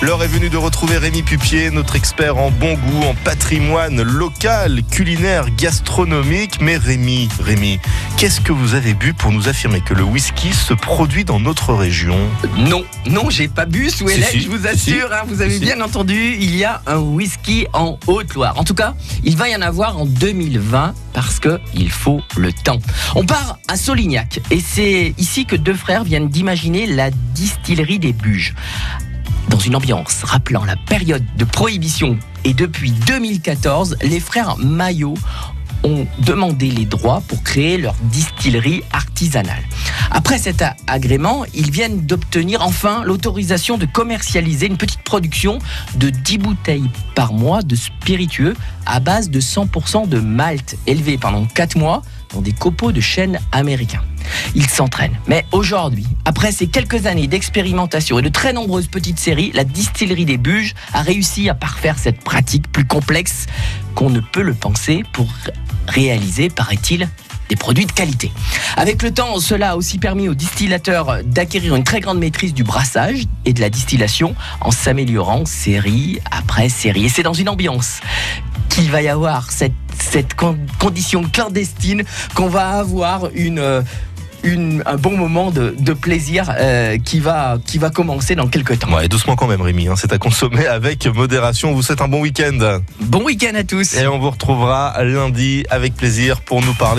L'heure est venue de retrouver Rémi Pupier, notre expert en bon goût, en patrimoine local, culinaire, gastronomique. Mais Rémi, Rémi, qu'est-ce que vous avez bu pour nous affirmer que le whisky se produit dans notre région? Non, non, j'ai pas bu sous si, je vous si, assure, hein, vous avez bien entendu, il y a un whisky en Haute-Loire. En tout cas, il va y en avoir en 2020 parce que il faut le temps. On part à Solignac et c'est ici que deux frères viennent d'imaginer la distillerie des Buges. Dans une ambiance rappelant la période de prohibition et depuis 2014, les frères Maillot ont demandé les droits pour créer leur distillerie artisanale. Après cet agrément, ils viennent d'obtenir enfin l'autorisation de commercialiser une petite production de 10 bouteilles par mois de spiritueux à base de 100% de malt élevé pendant 4 mois dans des copeaux de chêne américains. Ils s'entraînent. Mais aujourd'hui, après ces quelques années d'expérimentation et de très nombreuses petites séries, la distillerie des Buges a réussi à parfaire cette pratique plus complexe qu'on ne peut le penser pour réaliser, paraît-il, des produits de qualité. Avec le temps, cela a aussi permis aux distillateurs d'acquérir une très grande maîtrise du brassage et de la distillation en s'améliorant série après série. Et c'est dans une ambiance qu'il va y avoir cette, cette con- condition clandestine qu'on va avoir une... euh, une- un bon moment de, de plaisir euh, qui, va, qui va commencer dans quelques temps. Ouais, doucement quand même Rémi, hein, c'est à consommer avec modération. On vous souhaite un bon week-end. Bon week-end à tous Et on vous retrouvera lundi avec plaisir pour nous parler.